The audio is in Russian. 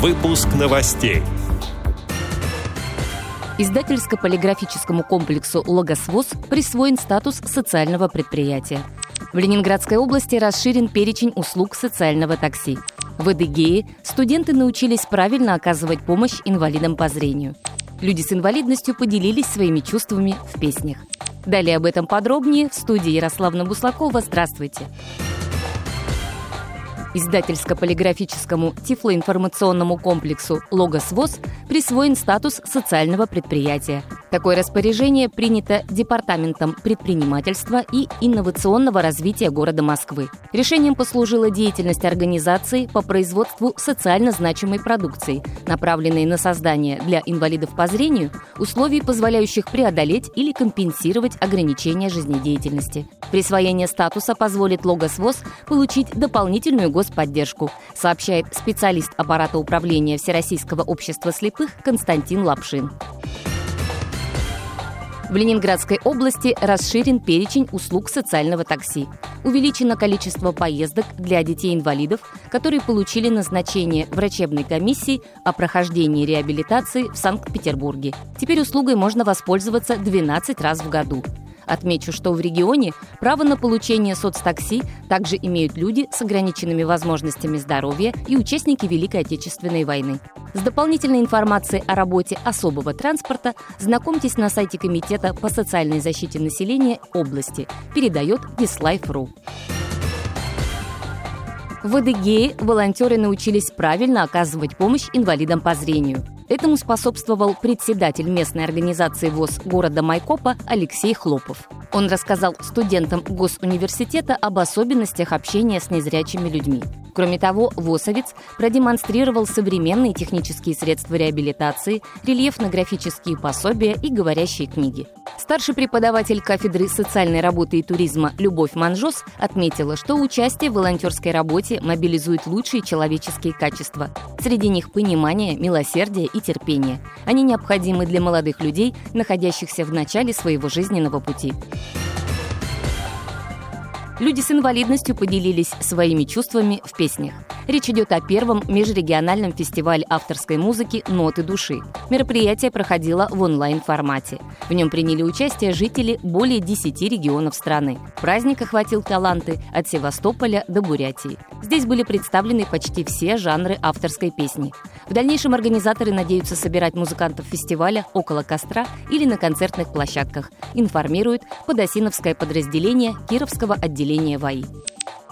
Выпуск новостей. Издательско-полиграфическому комплексу «Логосвоз» присвоен статус социального предприятия. В Ленинградской области расширен перечень услуг социального такси. В Эдыгее студенты научились правильно оказывать помощь инвалидам по зрению. Люди с инвалидностью поделились своими чувствами в песнях. Далее об этом подробнее в студии Ярославна Буслакова. Здравствуйте! Издательско-полиграфическому тифлоинформационному комплексу «Логос ВОЗ» присвоен статус социального предприятия – Такое распоряжение принято Департаментом предпринимательства и инновационного развития города Москвы. Решением послужила деятельность организации по производству социально значимой продукции, направленной на создание для инвалидов по зрению условий, позволяющих преодолеть или компенсировать ограничения жизнедеятельности. Присвоение статуса позволит Логосвоз получить дополнительную господдержку, сообщает специалист аппарата управления Всероссийского общества слепых Константин Лапшин. В Ленинградской области расширен перечень услуг социального такси. Увеличено количество поездок для детей-инвалидов, которые получили назначение врачебной комиссии о прохождении реабилитации в Санкт-Петербурге. Теперь услугой можно воспользоваться 12 раз в году. Отмечу, что в регионе право на получение соцтакси также имеют люди с ограниченными возможностями здоровья и участники Великой Отечественной войны. С дополнительной информацией о работе особого транспорта знакомьтесь на сайте Комитета по социальной защите населения области, передает Dislife.ru. В Адыгее волонтеры научились правильно оказывать помощь инвалидам по зрению. Этому способствовал председатель местной организации ВОЗ города Майкопа Алексей Хлопов. Он рассказал студентам Госуниверситета об особенностях общения с незрячими людьми. Кроме того, ВОСовец продемонстрировал современные технические средства реабилитации, рельефно-графические пособия и говорящие книги. Старший преподаватель кафедры социальной работы и туризма Любовь Манжос отметила, что участие в волонтерской работе мобилизует лучшие человеческие качества. Среди них понимание, милосердие и терпение. Они необходимы для молодых людей, находящихся в начале своего жизненного пути. Люди с инвалидностью поделились своими чувствами в песнях. Речь идет о первом межрегиональном фестивале авторской музыки «Ноты души». Мероприятие проходило в онлайн-формате. В нем приняли участие жители более 10 регионов страны. Праздник охватил таланты от Севастополя до Бурятии. Здесь были представлены почти все жанры авторской песни. В дальнейшем организаторы надеются собирать музыкантов фестиваля около костра или на концертных площадках, информирует подосиновское подразделение Кировского отделения ВАИ.